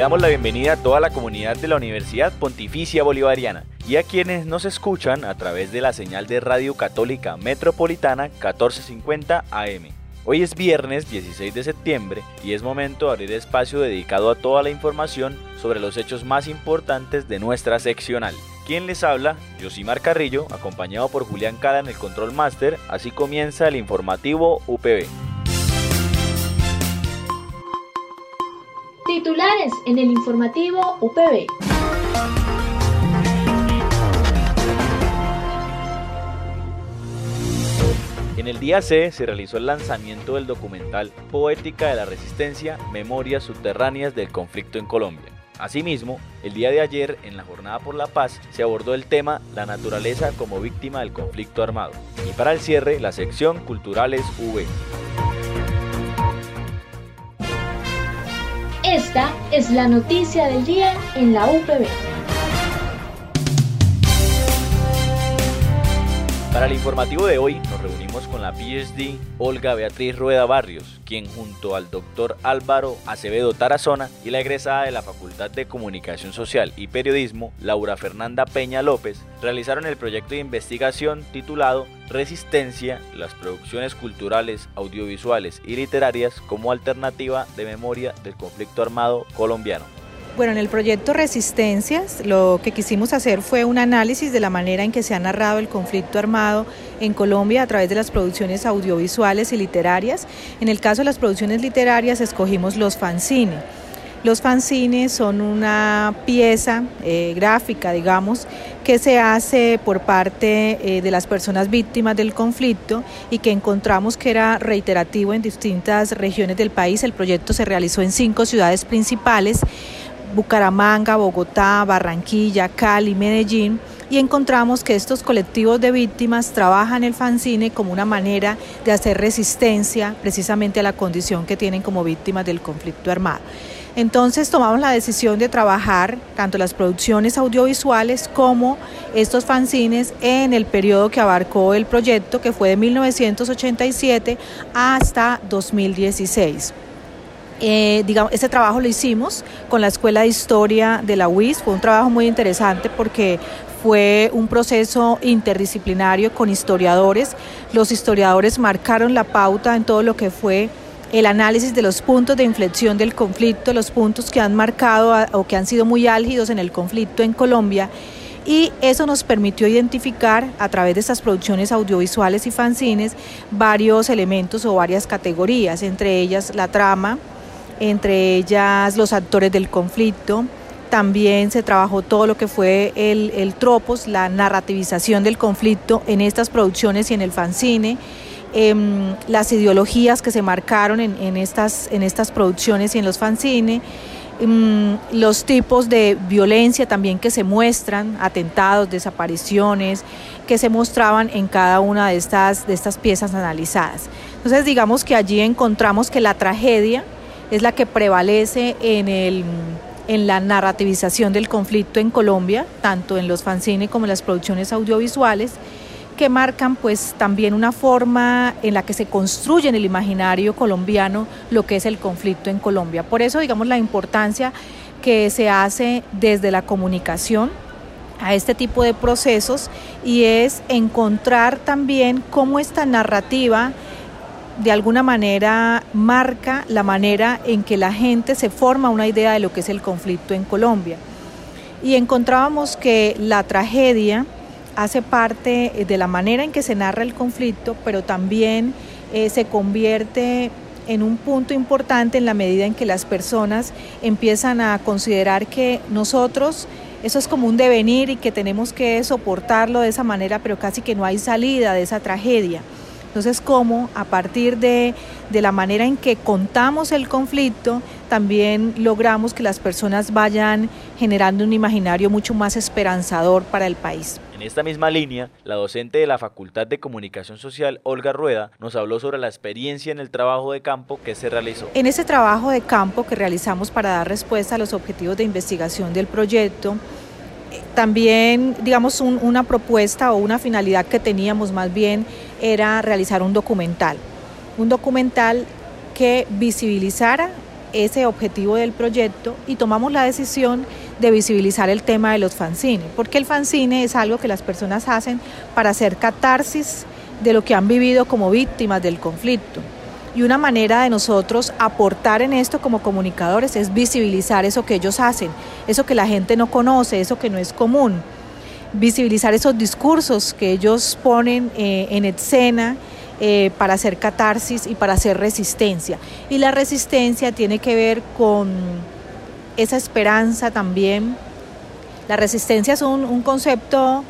Damos la bienvenida a toda la comunidad de la Universidad Pontificia Bolivariana y a quienes nos escuchan a través de la señal de Radio Católica Metropolitana 1450 AM. Hoy es viernes 16 de septiembre y es momento de abrir espacio dedicado a toda la información sobre los hechos más importantes de nuestra seccional. Quien les habla, Josimar Carrillo, acompañado por Julián Cala en el Control Master, así comienza el informativo UPB. Titulares en el informativo UPB. En el día C se realizó el lanzamiento del documental Poética de la Resistencia, Memorias Subterráneas del Conflicto en Colombia. Asimismo, el día de ayer, en la Jornada por la Paz, se abordó el tema La naturaleza como víctima del conflicto armado. Y para el cierre, la sección Culturales V. Esta es la noticia del día en la UPB. Para el informativo de hoy nos reunimos con la PhD Olga Beatriz Rueda Barrios, quien junto al doctor Álvaro Acevedo Tarazona y la egresada de la Facultad de Comunicación Social y Periodismo, Laura Fernanda Peña López, realizaron el proyecto de investigación titulado Resistencia, las producciones culturales, audiovisuales y literarias como alternativa de memoria del conflicto armado colombiano. Bueno, en el proyecto Resistencias lo que quisimos hacer fue un análisis de la manera en que se ha narrado el conflicto armado en Colombia a través de las producciones audiovisuales y literarias. En el caso de las producciones literarias escogimos los fanzines. Los fanzines son una pieza eh, gráfica, digamos, que se hace por parte eh, de las personas víctimas del conflicto y que encontramos que era reiterativo en distintas regiones del país. El proyecto se realizó en cinco ciudades principales Bucaramanga, Bogotá, Barranquilla, Cali, Medellín, y encontramos que estos colectivos de víctimas trabajan el fanzine como una manera de hacer resistencia precisamente a la condición que tienen como víctimas del conflicto armado. Entonces tomamos la decisión de trabajar tanto las producciones audiovisuales como estos fanzines en el periodo que abarcó el proyecto, que fue de 1987 hasta 2016. Eh, digamos, este trabajo lo hicimos con la Escuela de Historia de la UIS, fue un trabajo muy interesante porque fue un proceso interdisciplinario con historiadores. Los historiadores marcaron la pauta en todo lo que fue el análisis de los puntos de inflexión del conflicto, los puntos que han marcado o que han sido muy álgidos en el conflicto en Colombia. Y eso nos permitió identificar a través de estas producciones audiovisuales y fanzines varios elementos o varias categorías, entre ellas la trama, entre ellas los actores del conflicto. También se trabajó todo lo que fue el, tropos, la narrativización del conflicto en estas producciones y en el fanzine. Em, las ideologías que se marcaron en, estas, en estas producciones y en los fanzines, em, los tipos de violencia también que se muestran, atentados, desapariciones, que se mostraban en cada una de estas, de estas piezas analizadas. Entonces digamos que allí encontramos que la tragedia es la que prevalece en, el, en la narrativización del conflicto en Colombia, tanto en los fanzines como en las producciones audiovisuales, que marcan pues también una forma en la que se construye en el imaginario colombiano lo que es el conflicto en Colombia. Por eso digamos la importancia que se hace desde la comunicación a este tipo de procesos y es encontrar también cómo esta narrativa de alguna manera marca la manera en que la gente se forma una idea de lo que es el conflicto en Colombia. Y encontrábamos que la tragedia hace parte de la manera en que se narra el conflicto, pero también eh, se convierte en un punto importante en la medida en que las personas empiezan a considerar que nosotros eso es como un devenir y que tenemos que soportarlo de esa manera, pero casi que no hay salida de esa tragedia. Entonces, cómo a partir de, de, la manera en que contamos el conflicto, también logramos que las personas vayan generando un imaginario mucho más esperanzador para el país. En esta misma línea, la docente de la Facultad de Comunicación Social, Olga Rueda, nos habló sobre la experiencia en el trabajo de campo que se realizó. En ese trabajo de campo que realizamos para dar respuesta a los objetivos de investigación del proyecto, también, digamos, una propuesta o una finalidad que teníamos más bien era realizar un documental, un documental que visibilizara ese objetivo del proyecto y tomamos la decisión de visibilizar el tema de los fanzines, porque el fanzine es algo que las personas hacen para hacer catarsis de lo que han vivido como víctimas del conflicto. Y una manera de nosotros aportar en esto como comunicadores es visibilizar eso que ellos hacen, eso que la gente no conoce, eso que no es común. Visibilizar esos discursos que ellos ponen eh, en escena eh, para hacer catarsis y para hacer resistencia. Y la resistencia tiene que ver con esa esperanza también. La resistencia es un concepto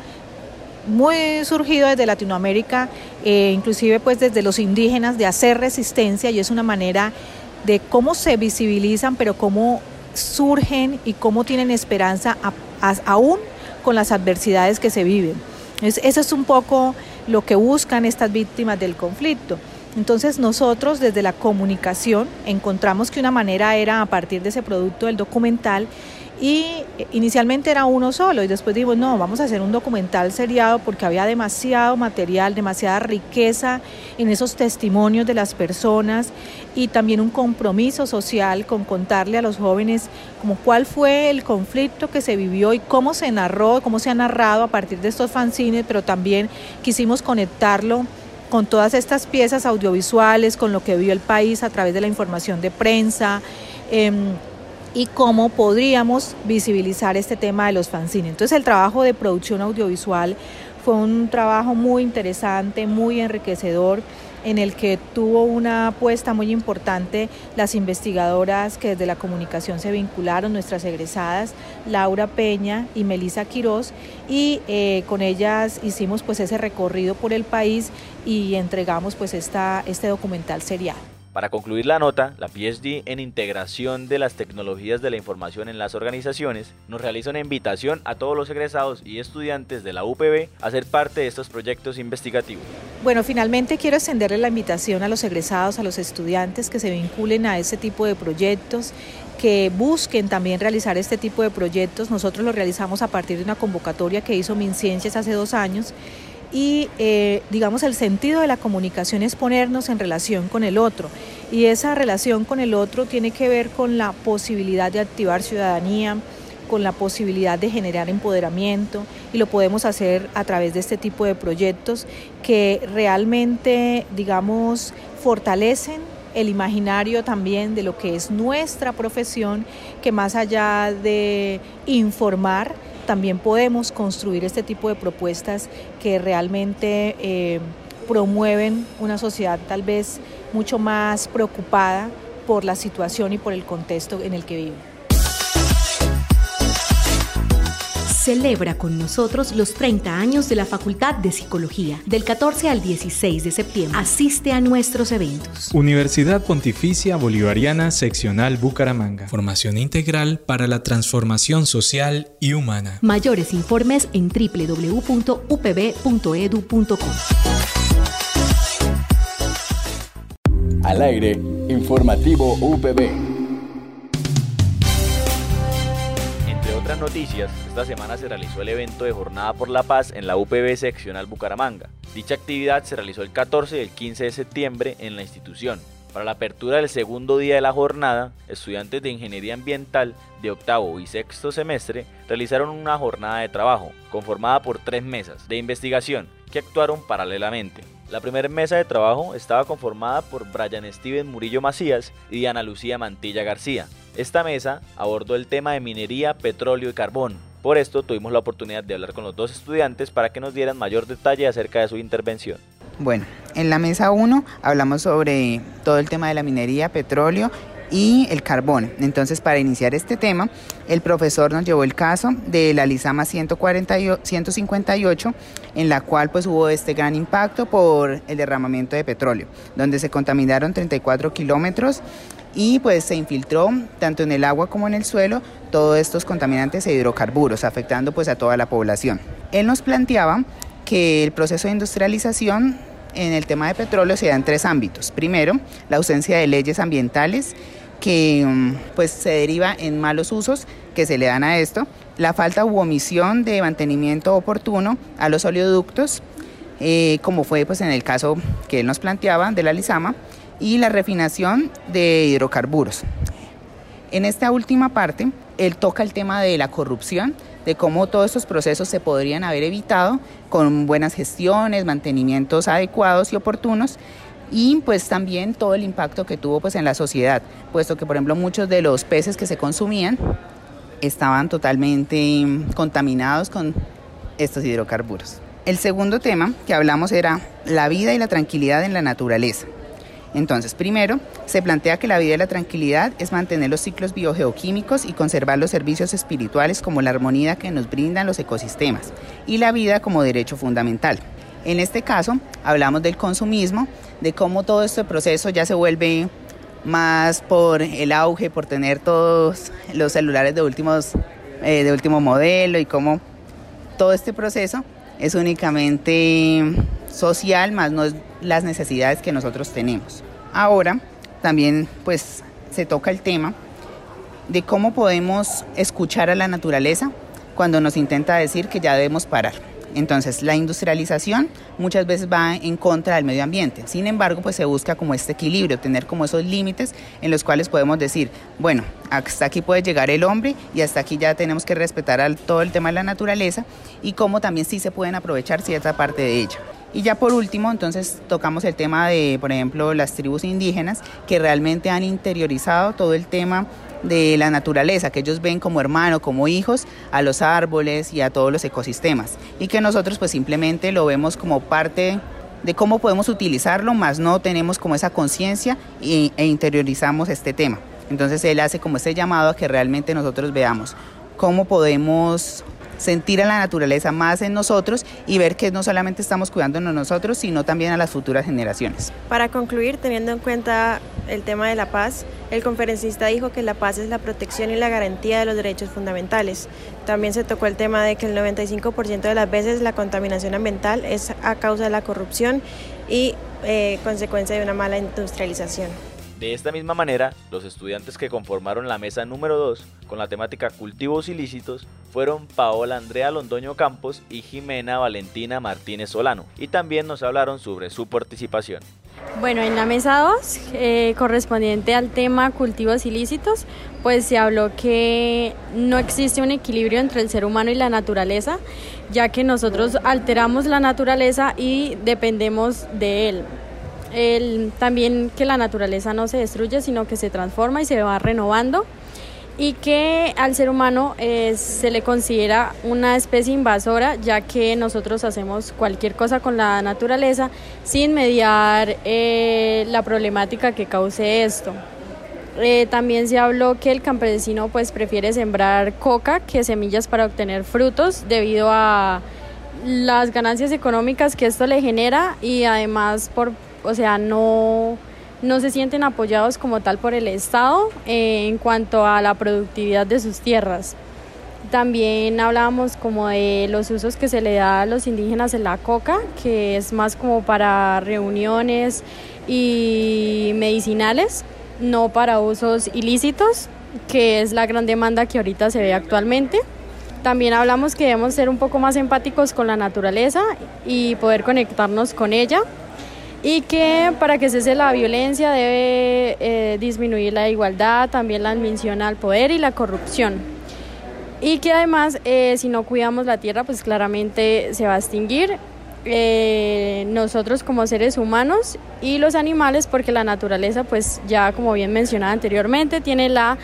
muy surgido desde Latinoamérica, eh, inclusive pues desde los indígenas, de hacer resistencia y es una manera de cómo se visibilizan, pero cómo surgen y cómo tienen esperanza aún con las adversidades que se viven. eso es un poco lo que buscan estas víctimas del conflicto. Entonces nosotros desde la comunicación encontramos que una manera era a partir de ese producto del documental y inicialmente era uno solo y después dijimos, no, vamos a hacer un documental seriado porque había demasiado material, demasiada riqueza en esos testimonios de las personas y también un compromiso social con contarle a los jóvenes como cuál fue el conflicto que se vivió y cómo se narró, cómo se ha narrado a partir de estos fanzines, pero también quisimos conectarlo con todas estas piezas audiovisuales, con lo que vio el país a través de la información de prensa. Em, y cómo podríamos visibilizar este tema de los fanzines. Entonces el trabajo de producción audiovisual fue un trabajo muy interesante, muy enriquecedor en el que tuvo una apuesta muy importante las investigadoras que desde la comunicación se vincularon, nuestras egresadas, Laura Peña y Melisa Quirós, y eh, con ellas hicimos pues ese recorrido por el país y entregamos pues esta, este documental serial. Para concluir la nota, la PhD en Integración de las Tecnologías de la Información en las Organizaciones nos realiza una invitación a todos los egresados y estudiantes de la UPB a ser parte de estos proyectos investigativos. Bueno, finalmente quiero extenderle la invitación a los egresados, a los estudiantes que se vinculen a este tipo de proyectos, que busquen también realizar este tipo de proyectos. Nosotros lo realizamos a partir de una convocatoria que hizo MinCiencias hace dos años y eh, digamos el sentido de la comunicación es ponernos en relación con el otro. Y esa relación con el otro tiene que ver con la posibilidad de activar ciudadanía, con la posibilidad de generar empoderamiento y lo podemos hacer a través de este tipo de proyectos que realmente digamos fortalecen el imaginario también de lo que es nuestra profesión, que más allá de informar, también podemos construir este tipo de propuestas que realmente eh, promueven una sociedad tal vez mucho más preocupada por la situación y por el contexto en el que vive. Celebra con nosotros los 30 años de la Facultad de Psicología, del 14 al 16 de septiembre. Asiste a nuestros eventos. Universidad Pontificia Bolivariana Seccional Bucaramanga. Formación integral para la transformación social y humana. Mayores informes en www.upb.edu.com. Al aire, informativo UPB. Noticias, esta semana se realizó el evento de Jornada por la Paz en la UPB Seccional Bucaramanga. Dicha actividad se realizó el 14 y el 15 de septiembre en la institución. Para la apertura del segundo día de la jornada, estudiantes de Ingeniería Ambiental de octavo y sexto semestre realizaron una jornada de trabajo conformada por tres mesas de investigación que actuaron paralelamente. La primera mesa de trabajo estaba conformada por Brian Steven Murillo Macías y Diana Lucía Mantilla García, esta mesa abordó el tema de minería, petróleo y carbón. Por esto tuvimos la oportunidad de hablar con los dos estudiantes para que nos dieran mayor detalle acerca de su intervención. Bueno, en la mesa 1 hablamos sobre todo el tema de la minería, petróleo y el carbón. Entonces, para iniciar este tema, el profesor nos llevó el caso de la Lizama 158, en la cual pues hubo este gran impacto por el derramamiento de petróleo, donde se contaminaron 34 kilómetros y pues se infiltró tanto en el agua como en el suelo todos estos contaminantes e hidrocarburos, afectando pues a toda la población. Él nos planteaba que el proceso de industrialización en el tema de petróleo se da en tres ámbitos. Primero, la ausencia de leyes ambientales que mm, pues se deriva en malos usos que se le dan a esto, la falta u omisión de mantenimiento oportuno a los oleoductos, eh, como fue pues en el caso que él nos planteaba de la Lizama, y la refinación de hidrocarburos. En esta última parte, él toca el tema de la corrupción, de cómo todos estos procesos se podrían haber evitado con buenas gestiones, mantenimientos adecuados y oportunos y pues también todo el impacto que tuvo pues en la sociedad, puesto que por ejemplo muchos de los peces que se consumían estaban totalmente contaminados con estos hidrocarburos. El segundo tema que hablamos era la vida y la tranquilidad en la naturaleza. Entonces, primero, se plantea que la vida y la tranquilidad es mantener los ciclos biogeoquímicos y conservar los servicios espirituales como la armonía que nos brindan los ecosistemas y la vida como derecho fundamental. En este caso, hablamos del consumismo, de cómo todo este proceso ya se vuelve más por el auge, por tener todos los celulares de, últimos, eh, de último modelo y cómo todo este proceso es únicamente social, más no las necesidades que nosotros tenemos. Ahora también pues se toca el tema de cómo podemos escuchar a la naturaleza cuando nos intenta decir que ya debemos parar. Entonces, la industrialización muchas veces va en contra del medio ambiente. Sin embargo, pues se busca como este equilibrio, tener como esos límites en los cuales podemos decir, bueno, hasta aquí puede llegar el hombre y hasta aquí ya tenemos que respetar todo el tema de la naturaleza y cómo también sí se pueden aprovechar cierta parte de ella. Y ya por último, entonces tocamos el tema de, por ejemplo, las tribus indígenas que realmente han interiorizado todo el tema de la naturaleza, que ellos ven como hermano, como hijos a los árboles y a todos los ecosistemas. Y que nosotros pues simplemente lo vemos como parte de cómo podemos utilizarlo, más no tenemos como esa conciencia e, interiorizamos este tema. Entonces él hace como ese llamado a que realmente nosotros veamos cómo podemos sentir a la naturaleza más en nosotros y ver que no solamente estamos cuidándonos nosotros, sino también a las futuras generaciones. Para concluir, teniendo en cuenta el tema de la paz, el conferencista dijo que la paz es la protección y la garantía de los derechos fundamentales. También se tocó el tema de que el 95% de las veces la contaminación ambiental es a causa de la corrupción y eh, consecuencia de una mala industrialización. De esta misma manera, los estudiantes que conformaron la mesa número 2 con la temática cultivos ilícitos fueron Paola Andrea Londoño Campos y Jimena Valentina Martínez Solano, y también nos hablaron sobre su participación. Bueno, en la mesa 2, eh, correspondiente al tema cultivos ilícitos, pues se habló que no existe un equilibrio entre el ser humano y la naturaleza, ya que nosotros alteramos la naturaleza y dependemos de él también que la naturaleza no se destruye, sino que se transforma y se va renovando y que al ser humano eh, se le considera una especie invasora ya que nosotros hacemos cualquier cosa con la naturaleza sin mediar eh, la problemática que cause esto. Eh, también se habló que el campesino pues prefiere sembrar coca que semillas para obtener frutos debido a las ganancias económicas que esto le genera y además por o sea, no, no se sienten apoyados como tal por el Estado eh, en cuanto a la productividad de sus tierras. También hablábamos como de los usos que se le da a los indígenas en la coca, que es más como para reuniones y medicinales, no para usos ilícitos, que es la gran demanda que ahorita se ve actualmente. También hablamos que debemos ser un poco más empáticos con la naturaleza y poder conectarnos con ella y que para que cese la violencia debe eh, disminuir la igualdad, también la admisión al poder y la corrupción. Y que además, eh, si no cuidamos la tierra, pues claramente se va a extinguir eh, nosotros como seres humanos y los animales, porque la naturaleza, pues ya como bien mencionaba anteriormente, tiene la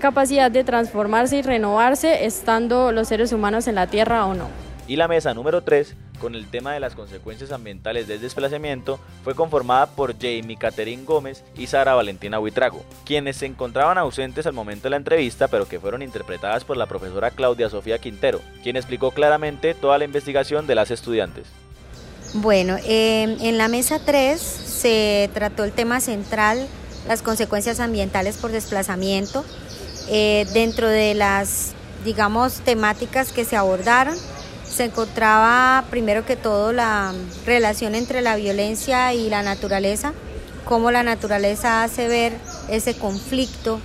capacidad de transformarse y renovarse estando los seres humanos en la tierra o no. Y la mesa número 3, con el tema de las consecuencias ambientales del desplazamiento, fue conformada por Jamie Catherine Gómez y Sara Valentina Huitrago, quienes se encontraban ausentes al momento de la entrevista, pero que fueron interpretadas por la profesora Claudia Sofía Quintero, quien explicó claramente toda la investigación de las estudiantes. Bueno, eh, en la mesa 3 se trató el tema central, las consecuencias ambientales por desplazamiento. Eh, dentro de las, digamos, temáticas que se abordaron, se encontraba primero que todo la relación entre la violencia y la naturaleza, cómo la naturaleza hace ver ese conflicto,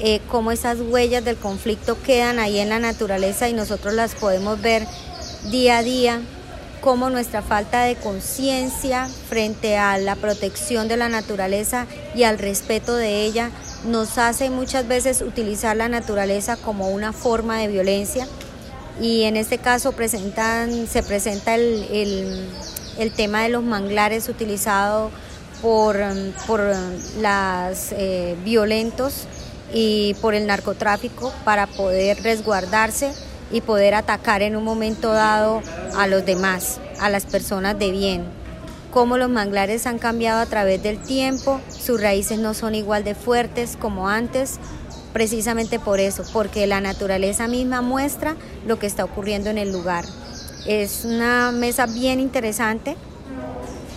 eh, cómo esas huellas del conflicto quedan ahí en la naturaleza y nosotros las podemos ver día a día cómo nuestra falta de conciencia frente a la protección de la naturaleza y al respeto de ella nos hace muchas veces utilizar la naturaleza como una forma de violencia y en este caso se presenta el, tema de los manglares utilizados por, por los eh, violentos y por el narcotráfico para poder resguardarse y poder atacar en un momento dado a los demás, a las personas de bien. Cómo los manglares han cambiado a través del tiempo, sus raíces no son igual de fuertes como antes, precisamente por eso, porque la naturaleza misma muestra lo que está ocurriendo en el lugar. Es una mesa bien interesante,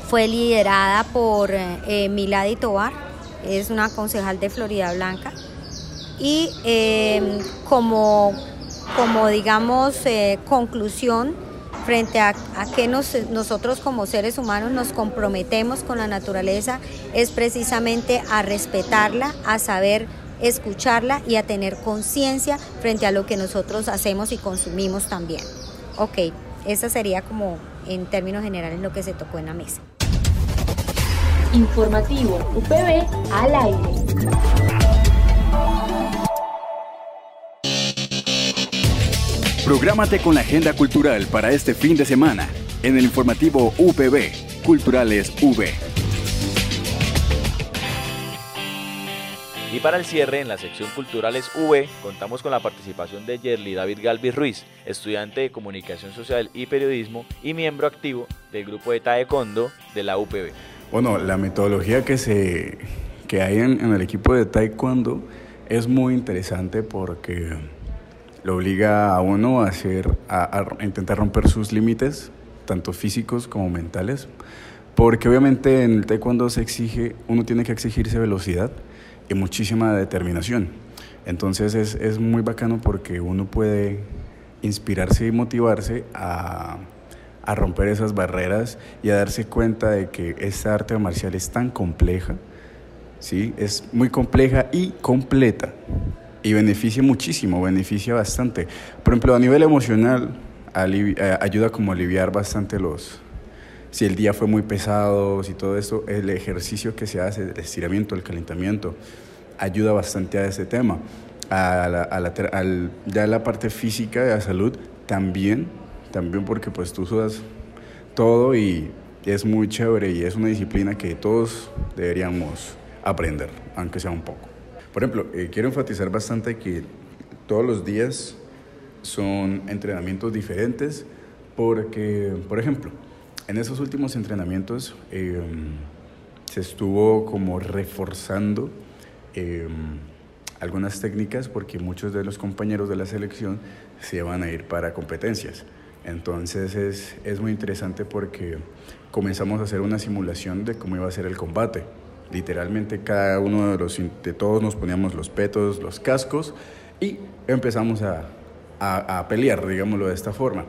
fue liderada por eh, Milady Tobar, es una concejal de Florida Blanca, y eh, como como digamos eh, conclusión frente a, que nosotros como seres humanos nos comprometemos con la naturaleza es precisamente a respetarla, a saber escucharla y a tener conciencia frente a lo que nosotros hacemos y consumimos también. Ok, esa sería como en términos generales lo que se tocó en la mesa. Informativo UPB al aire. Prográmate con la agenda cultural para este fin de semana en el informativo UPB, Culturales V. Y para el cierre, en la sección Culturales V, contamos con la participación de Yerly David Galvis Ruiz, estudiante de Comunicación Social y Periodismo y miembro activo del grupo de Taekwondo de la UPB. Bueno, la metodología que, se, que hay en, en el equipo de Taekwondo es muy interesante porque lo obliga a uno a, hacer, a, intentar romper sus límites, tanto físicos como mentales, porque obviamente en el taekwondo se exige, uno tiene que exigirse velocidad y muchísima determinación. Entonces es, es muy bacano porque uno puede inspirarse y motivarse a, a, romper esas barreras y a darse cuenta de que esta arte marcial es tan compleja, ¿sí? es muy compleja y completa y beneficia muchísimo, beneficia bastante. Por ejemplo, a nivel emocional, eh, ayuda como aliviar bastante los... Si el día fue muy pesado, si todo eso, el ejercicio que se hace, el estiramiento, el calentamiento, ayuda bastante a ese tema. A la, a la, al, ya la parte física de la salud también, también porque pues tú sudas todo y es muy chévere y es una disciplina que todos deberíamos aprender, aunque sea un poco. Por ejemplo, eh, quiero enfatizar bastante que todos los días son entrenamientos diferentes porque, por ejemplo, en esos últimos entrenamientos em, se estuvo como reforzando em, algunas técnicas porque muchos de los compañeros de la selección se van a ir para competencias. Entonces es, es muy interesante porque comenzamos a hacer una simulación de cómo iba a ser el combate. Literalmente cada uno de los de todos nos poníamos los petos, los cascos y empezamos a, a, pelear, digámoslo de esta forma.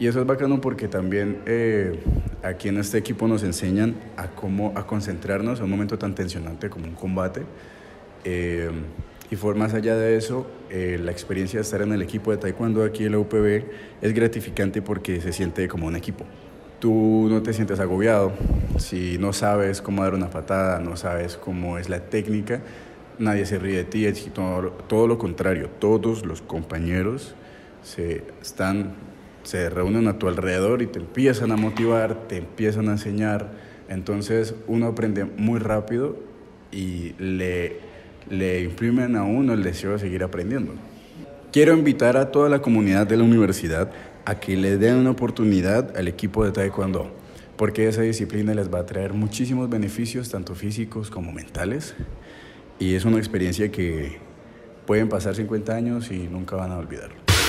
Y eso es bacano porque también eh, aquí en este equipo nos enseñan a cómo a concentrarnos en un momento tan tensionante como un combate. Eh, y por más allá de eso, eh, la experiencia de estar en el equipo de taekwondo aquí en la UPB es gratificante porque se siente como un equipo tú no te sientes agobiado. Si no sabes cómo dar una patada, no sabes cómo es la técnica, nadie se ríe de ti, es todo, todo lo contrario, todos los compañeros se, están, se reúnen a tu alrededor y te empiezan a motivar, te empiezan a enseñar. Entonces uno aprende muy rápido y le, le imprimen a uno el deseo de seguir aprendiendo. Quiero invitar a toda la comunidad de la universidad a que le den una oportunidad al equipo de Taekwondo, porque esa disciplina les va a traer muchísimos beneficios, tanto físicos como mentales, y es una experiencia que pueden pasar 50 años y nunca van a olvidarlo.